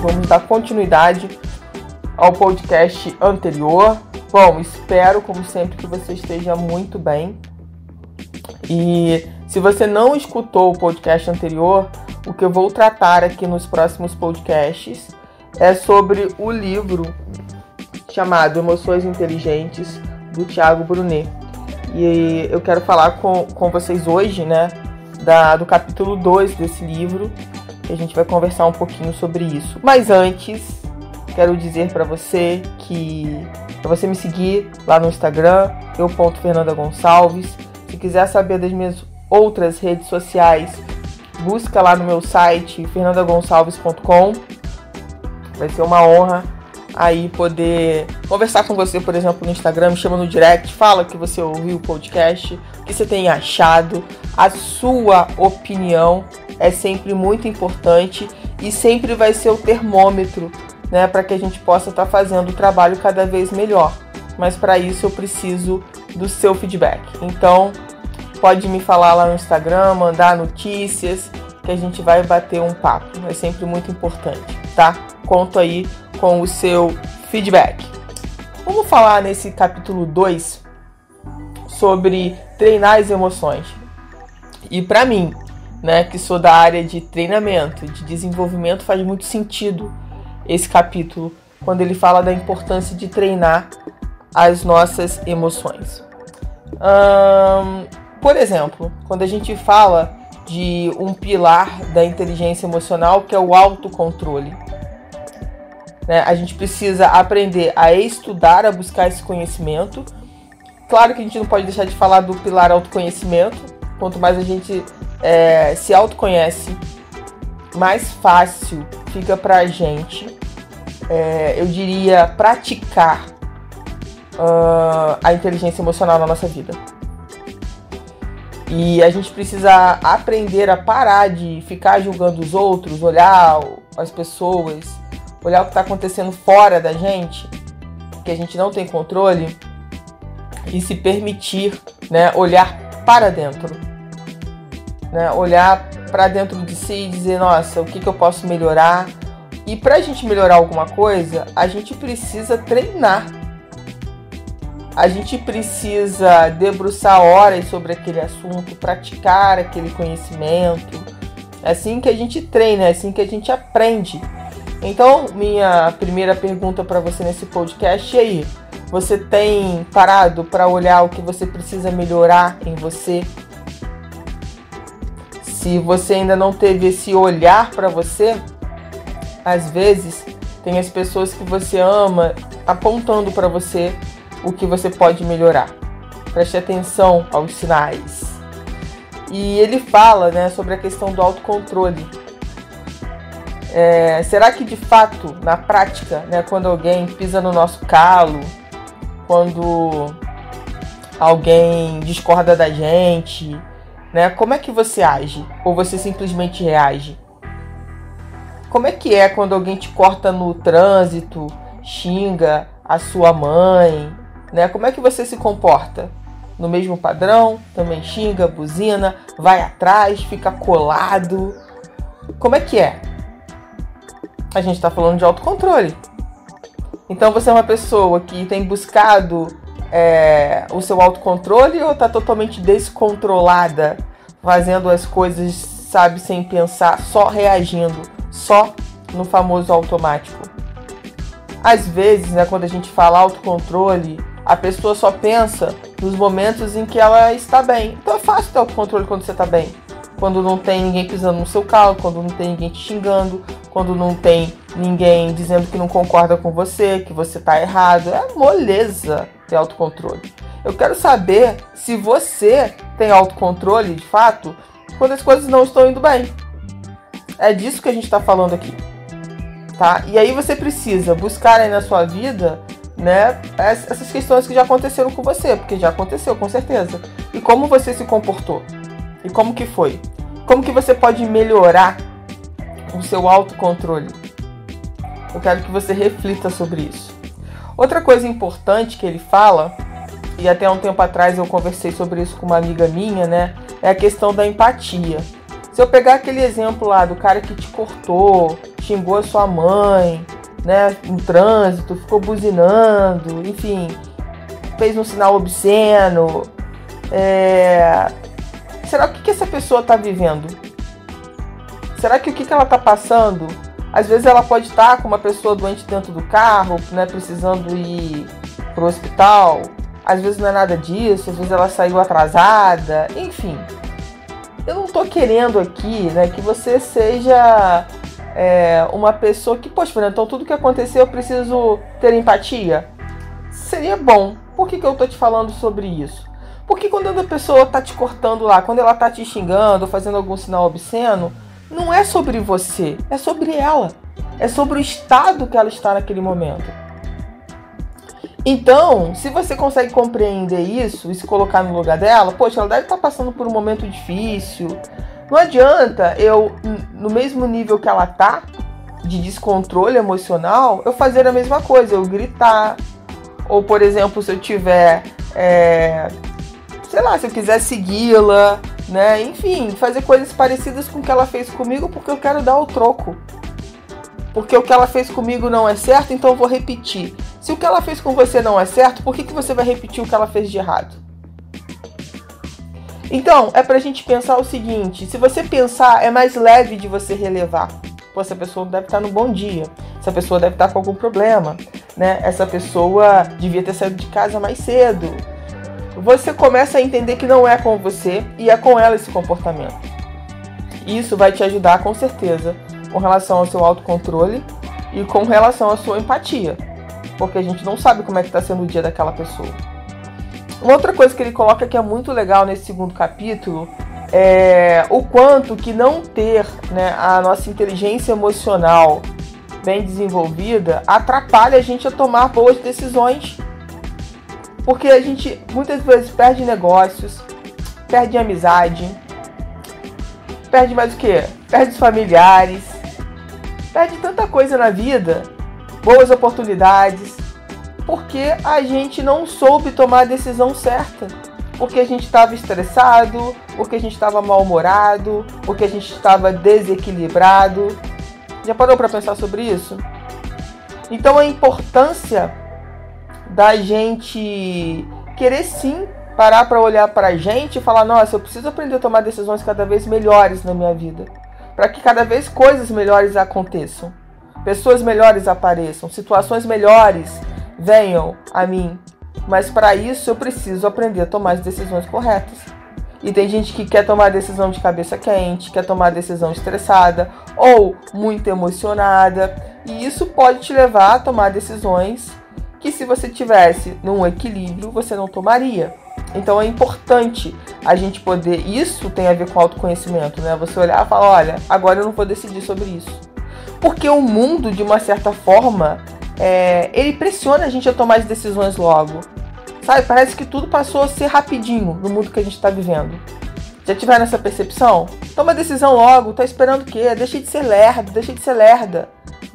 Vamos dar continuidade ao podcast anterior. Bom, espero, como sempre, que você esteja muito bem. E se você não escutou o podcast anterior, o que eu vou tratar aqui nos próximos podcasts é sobre o livro chamado Emoções Inteligentes, do Tiago Brunet. E eu quero falar com, com vocês hoje, né, da, do capítulo 2 desse livro, a gente vai conversar um pouquinho sobre isso. Mas antes, quero dizer para você que para você me seguir lá no Instagram, eu Fernanda Gonçalves. Se quiser saber das minhas outras redes sociais, busca lá no meu site fernandagonçalves.com. Vai ser uma honra aí poder conversar com você, por exemplo, no Instagram, me chama no direct, fala que você ouviu o podcast, o que você tem achado, a sua opinião é sempre muito importante e sempre vai ser o termômetro, né, para que a gente possa estar tá fazendo o trabalho cada vez melhor. Mas para isso eu preciso do seu feedback. Então, pode me falar lá no Instagram, mandar notícias, que a gente vai bater um papo. É sempre muito importante, tá? Conto aí com o seu feedback. Vamos falar nesse capítulo 2 sobre treinar as emoções. E para mim, né, que sou da área de treinamento, de desenvolvimento, faz muito sentido esse capítulo quando ele fala da importância de treinar as nossas emoções. por exemplo, quando a gente fala de um pilar da inteligência emocional que é o autocontrole. Né? A gente precisa aprender a estudar, a buscar esse conhecimento. Claro que a gente não pode deixar de falar do pilar autoconhecimento. Quanto mais a gente é, se autoconhece, mais fácil fica pra gente, é, eu diria, praticar uh, a inteligência emocional na nossa vida. E a gente precisa aprender a parar de ficar julgando os outros, olhar as pessoas, olhar o que está acontecendo fora da gente, que a gente não tem controle, e se permitir né, olhar para dentro né? Olhar para dentro de si e dizer, nossa, o que, que eu posso melhorar? E para a gente melhorar alguma coisa, a gente precisa treinar. A gente precisa debruçar horas sobre aquele assunto, praticar aquele conhecimento. É assim que a gente treina, é assim que a gente aprende. Então, minha primeira pergunta para você nesse podcast é aí: você tem parado para olhar o que você precisa melhorar em você? se você ainda não teve esse olhar para você, às vezes tem as pessoas que você ama apontando para você o que você pode melhorar. Preste atenção aos sinais. E ele fala né, sobre a questão do autocontrole. É, será que de fato, na prática, né, quando alguém pisa no nosso calo, quando alguém discorda da gente, né? Como é que você age? Ou você simplesmente reage? Como é que é quando alguém te corta no trânsito, xinga a sua mãe, né? Como é que você se comporta? No mesmo padrão, também xinga, buzina, vai atrás, fica colado. Como é que é? A gente está falando de autocontrole. Então você é uma pessoa que tem buscado é, o seu autocontrole ou está totalmente descontrolada, fazendo as coisas, sabe, sem pensar, só reagindo, só no famoso automático? Às vezes, né, quando a gente fala autocontrole, a pessoa só pensa nos momentos em que ela está bem. Então é fácil ter autocontrole quando você está bem. Quando não tem ninguém pisando no seu carro, quando não tem ninguém te xingando, quando não tem ninguém dizendo que não concorda com você, que você está errado. É moleza ter autocontrole. Eu quero saber se você tem autocontrole de fato quando as coisas não estão indo bem. É disso que a gente está falando aqui. tá? E aí você precisa buscar aí na sua vida, né, essas questões que já aconteceram com você, porque já aconteceu, com certeza. E como você se comportou? E como que foi? Como que você pode melhorar o seu autocontrole? Eu quero que você reflita sobre isso. Outra coisa importante que ele fala, e até um tempo atrás eu conversei sobre isso com uma amiga minha, né? É a questão da empatia. Se eu pegar aquele exemplo lá do cara que te cortou, xingou a sua mãe, né, no trânsito, ficou buzinando, enfim, fez um sinal obsceno. É... Será que, que essa pessoa está vivendo? Será que o que, que ela está passando? Às vezes ela pode estar tá com uma pessoa doente dentro do carro, né, precisando ir para o hospital. Às vezes não é nada disso, às vezes ela saiu atrasada, enfim. Eu não estou querendo aqui né, que você seja é, uma pessoa que, poxa, então tudo que aconteceu eu preciso ter empatia? Seria bom. Por que, que eu tô te falando sobre isso? Porque quando a pessoa tá te cortando lá, quando ela tá te xingando, fazendo algum sinal obsceno, não é sobre você, é sobre ela. É sobre o estado que ela está naquele momento. Então, se você consegue compreender isso e se colocar no lugar dela, poxa, ela deve estar passando por um momento difícil, não adianta eu, no mesmo nível que ela tá, de descontrole emocional, eu fazer a mesma coisa, eu gritar. Ou, por exemplo, se eu tiver. É, sei lá, se eu quiser segui-la, né? Enfim, fazer coisas parecidas com o que ela fez comigo porque eu quero dar o troco. Porque o que ela fez comigo não é certo, então eu vou repetir. Se o que ela fez com você não é certo, por que, que você vai repetir o que ela fez de errado? Então, é pra gente pensar o seguinte: se você pensar, é mais leve de você relevar. Pô, essa pessoa deve estar no bom dia, essa pessoa deve estar com algum problema, né? Essa pessoa devia ter saído de casa mais cedo. Você começa a entender que não é com você e é com ela esse comportamento. Isso vai te ajudar com certeza com relação ao seu autocontrole e com relação à sua empatia, porque a gente não sabe como é que está sendo o dia daquela pessoa. Uma outra coisa que ele coloca que é muito legal nesse segundo capítulo é o quanto que não ter né, a nossa inteligência emocional bem desenvolvida atrapalha a gente a tomar boas decisões. Porque a gente muitas vezes perde negócios, perde amizade, perde mais o que? Perde os familiares, perde tanta coisa na vida, boas oportunidades, porque a gente não soube tomar a decisão certa. Porque a gente estava estressado, porque a gente estava mal-humorado, porque a gente estava desequilibrado. Já parou para pensar sobre isso? Então a importância da gente querer sim parar para olhar para a gente e falar: nossa, eu preciso aprender a tomar decisões cada vez melhores na minha vida, para que cada vez coisas melhores aconteçam, pessoas melhores apareçam, situações melhores venham a mim. Mas para isso eu preciso aprender a tomar as decisões corretas. E tem gente que quer tomar decisão de cabeça quente, quer tomar decisão estressada ou muito emocionada, e isso pode te levar a tomar decisões que se você tivesse num equilíbrio, você não tomaria. Então é importante a gente poder, isso tem a ver com autoconhecimento, né? Você olhar e falar, olha, agora eu não vou decidir sobre isso. Porque o mundo, de uma certa forma, é, ele pressiona a gente a tomar as decisões logo. Sabe? Parece que tudo passou a ser rapidinho no mundo que a gente está vivendo. Já tiveram essa percepção? Toma decisão logo, tá esperando o quê? Deixa de ser lerdo, deixa de ser lerda.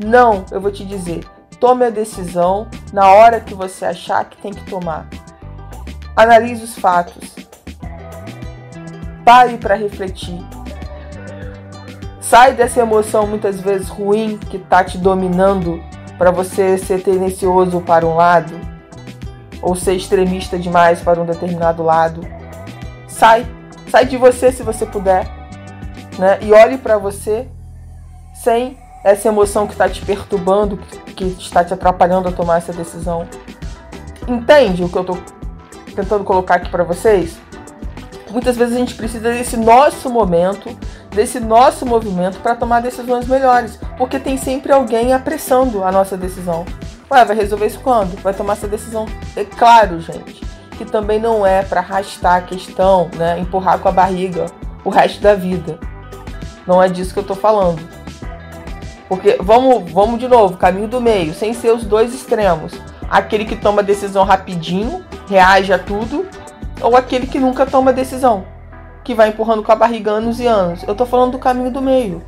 Não, eu vou te dizer. Tome a decisão na hora que você achar que tem que tomar. Analise os fatos. Pare para refletir. Sai dessa emoção muitas vezes ruim que tá te dominando para você ser tendencioso para um lado ou ser extremista demais para um determinado lado. Sai, sai de você se você puder, né? E olhe para você sem essa emoção que está te perturbando, que está te atrapalhando a tomar essa decisão. Entende o que eu estou tentando colocar aqui para vocês? Muitas vezes a gente precisa desse nosso momento, desse nosso movimento para tomar decisões melhores, porque tem sempre alguém apressando a nossa decisão. Ué, vai resolver isso quando? Vai tomar essa decisão? É claro, gente, que também não é para arrastar a questão, né, empurrar com a barriga o resto da vida. Não é disso que eu tô falando. Porque vamos, vamos de novo, caminho do meio, sem ser os dois extremos. Aquele que toma decisão rapidinho, reage a tudo, ou aquele que nunca toma decisão, que vai empurrando com a barriga anos e anos. Eu tô falando do caminho do meio.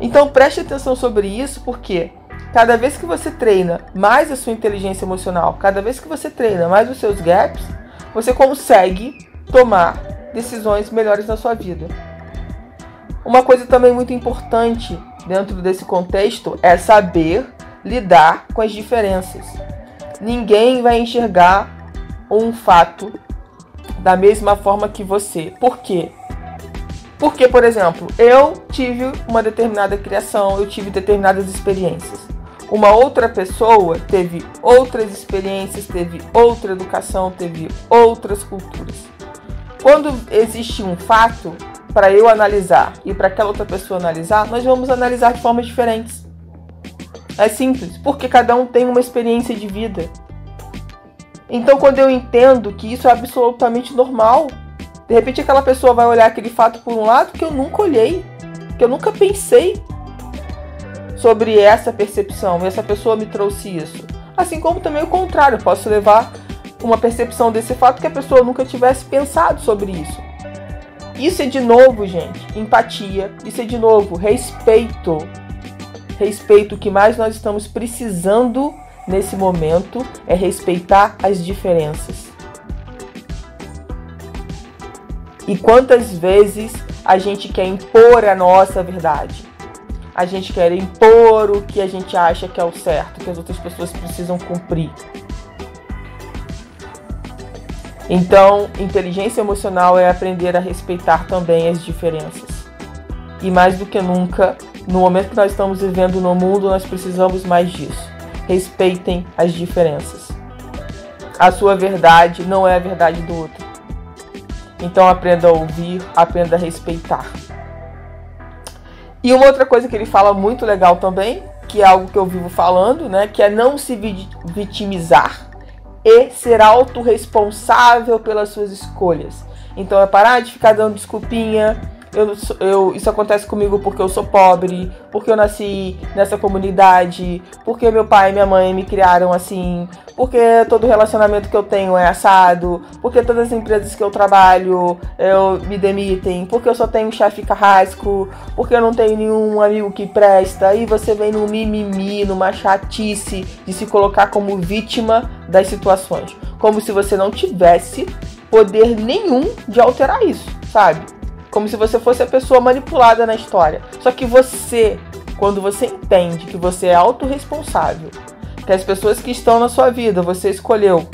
Então preste atenção sobre isso, porque cada vez que você treina mais a sua inteligência emocional, cada vez que você treina mais os seus gaps, você consegue tomar decisões melhores na sua vida. Uma coisa também muito importante dentro desse contexto é saber lidar com as diferenças. Ninguém vai enxergar um fato da mesma forma que você. Por quê? Porque, por exemplo, eu tive uma determinada criação, eu tive determinadas experiências. Uma outra pessoa teve outras experiências, teve outra educação, teve outras culturas. Quando existe um fato, para eu analisar e para aquela outra pessoa analisar, nós vamos analisar de formas diferentes. É simples, porque cada um tem uma experiência de vida. Então, quando eu entendo que isso é absolutamente normal, de repente aquela pessoa vai olhar aquele fato por um lado que eu nunca olhei, que eu nunca pensei sobre essa percepção, e essa pessoa me trouxe isso. Assim como também o contrário, eu posso levar uma percepção desse fato que a pessoa nunca tivesse pensado sobre isso. Isso é de novo, gente, empatia. Isso é de novo respeito. Respeito. O que mais nós estamos precisando nesse momento é respeitar as diferenças. E quantas vezes a gente quer impor a nossa verdade? A gente quer impor o que a gente acha que é o certo, que as outras pessoas precisam cumprir. Então, inteligência emocional é aprender a respeitar também as diferenças. E mais do que nunca, no momento que nós estamos vivendo no mundo, nós precisamos mais disso. Respeitem as diferenças. A sua verdade não é a verdade do outro. Então aprenda a ouvir, aprenda a respeitar. E uma outra coisa que ele fala muito legal também, que é algo que eu vivo falando, né, que é não se vitimizar e ser autorresponsável pelas suas escolhas. Então é parar de ficar dando desculpinha. Eu, eu, isso acontece comigo porque eu sou pobre, porque eu nasci nessa comunidade, porque meu pai e minha mãe me criaram assim, porque todo relacionamento que eu tenho é assado, porque todas as empresas que eu trabalho eu me demitem, porque eu só tenho um chefe carrasco, porque eu não tenho nenhum amigo que presta, e você vem num mimimi, numa chatice de se colocar como vítima das situações, como se você não tivesse poder nenhum de alterar isso, sabe? Como se você fosse a pessoa manipulada na história. Só que você, quando você entende que você é autorresponsável que as pessoas que estão na sua vida você escolheu,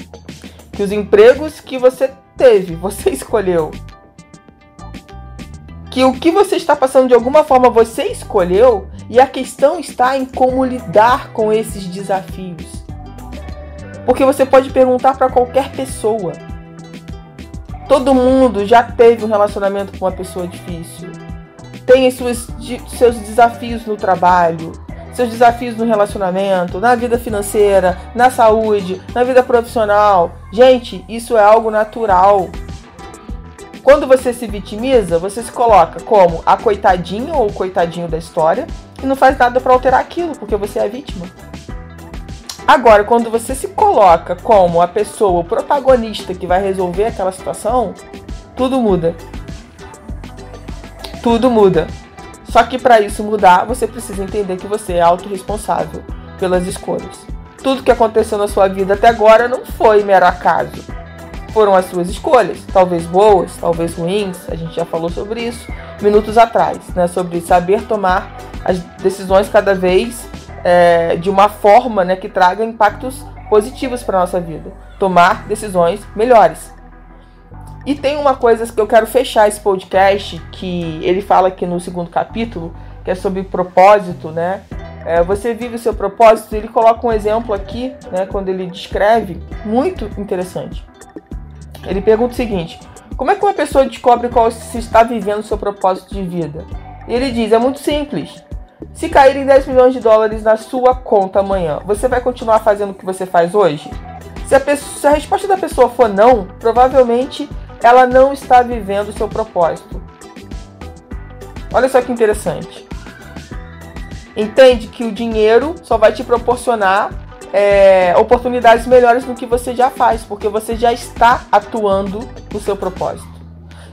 que os empregos que você teve você escolheu, que o que você está passando de alguma forma você escolheu e a questão está em como lidar com esses desafios. Porque você pode perguntar para qualquer pessoa. Todo mundo já teve um relacionamento com uma pessoa difícil. Tem suas, seus desafios no trabalho, seus desafios no relacionamento, na vida financeira, na saúde, na vida profissional. Gente, isso é algo natural. Quando você se vitimiza, você se coloca como a coitadinha ou o coitadinho da história e não faz nada para alterar aquilo, porque você é vítima. Agora, quando você se coloca como a pessoa, o protagonista que vai resolver aquela situação, tudo muda. Tudo muda. Só que para isso mudar, você precisa entender que você é autorresponsável pelas escolhas. Tudo que aconteceu na sua vida até agora não foi mero acaso. Foram as suas escolhas, talvez boas, talvez ruins, a gente já falou sobre isso minutos atrás, né? Sobre saber tomar as decisões cada vez é, de uma forma né, que traga impactos positivos para nossa vida. Tomar decisões melhores. E tem uma coisa que eu quero fechar esse podcast, que ele fala aqui no segundo capítulo, que é sobre propósito, né? É, você vive o seu propósito, ele coloca um exemplo aqui, né, quando ele descreve, muito interessante. Ele pergunta o seguinte: como é que uma pessoa descobre qual se está vivendo o seu propósito de vida? E ele diz: é muito simples. Se caírem 10 milhões de dólares na sua conta amanhã, você vai continuar fazendo o que você faz hoje? Se a, pessoa, se a resposta da pessoa for não, provavelmente ela não está vivendo o seu propósito. Olha só que interessante. entende que o dinheiro só vai te proporcionar é, oportunidades melhores do que você já faz, porque você já está atuando no seu propósito.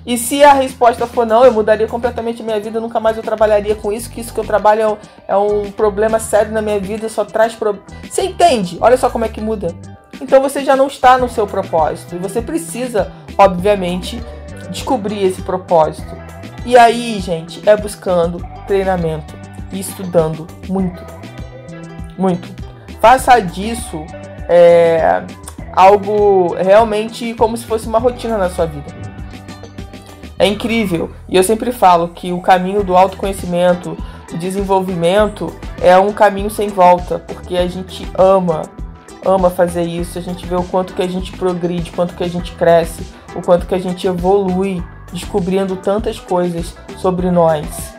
E se a resposta for não, eu mudaria completamente a minha vida, nunca mais eu trabalharia com isso, que isso que eu trabalho é um, é um problema sério na minha vida, só traz problemas. Você entende? Olha só como é que muda. Então você já não está no seu propósito. E você precisa, obviamente, descobrir esse propósito. E aí, gente, é buscando treinamento e estudando muito. Muito. Faça disso é, algo realmente como se fosse uma rotina na sua vida. É incrível. E eu sempre falo que o caminho do autoconhecimento, do desenvolvimento, é um caminho sem volta, porque a gente ama, ama fazer isso, a gente vê o quanto que a gente progride, quanto que a gente cresce, o quanto que a gente evolui, descobrindo tantas coisas sobre nós.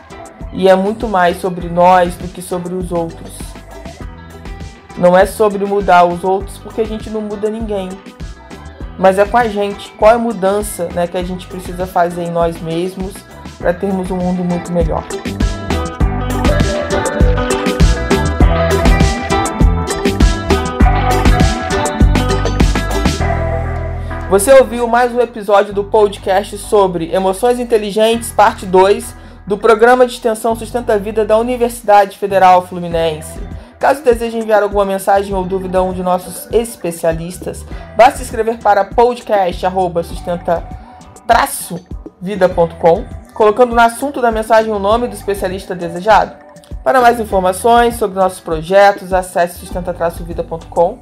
E é muito mais sobre nós do que sobre os outros. Não é sobre mudar os outros, porque a gente não muda ninguém mas é com a gente. Qual é a mudança né, que a gente precisa fazer em nós mesmos para termos um mundo muito melhor? Você ouviu mais um episódio do podcast sobre Emoções Inteligentes, parte 2, do programa de extensão Sustenta a Vida da Universidade Federal Fluminense. Caso deseje enviar alguma mensagem ou dúvida a um de nossos especialistas, basta escrever para podcast@sustenta-vida.com, colocando no assunto da mensagem o nome do especialista desejado. Para mais informações sobre nossos projetos, acesse sustenta-vida.com,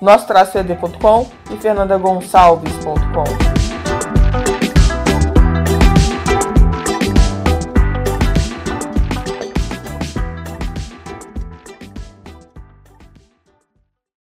nosso-ed.com e fernandagonçalves.com.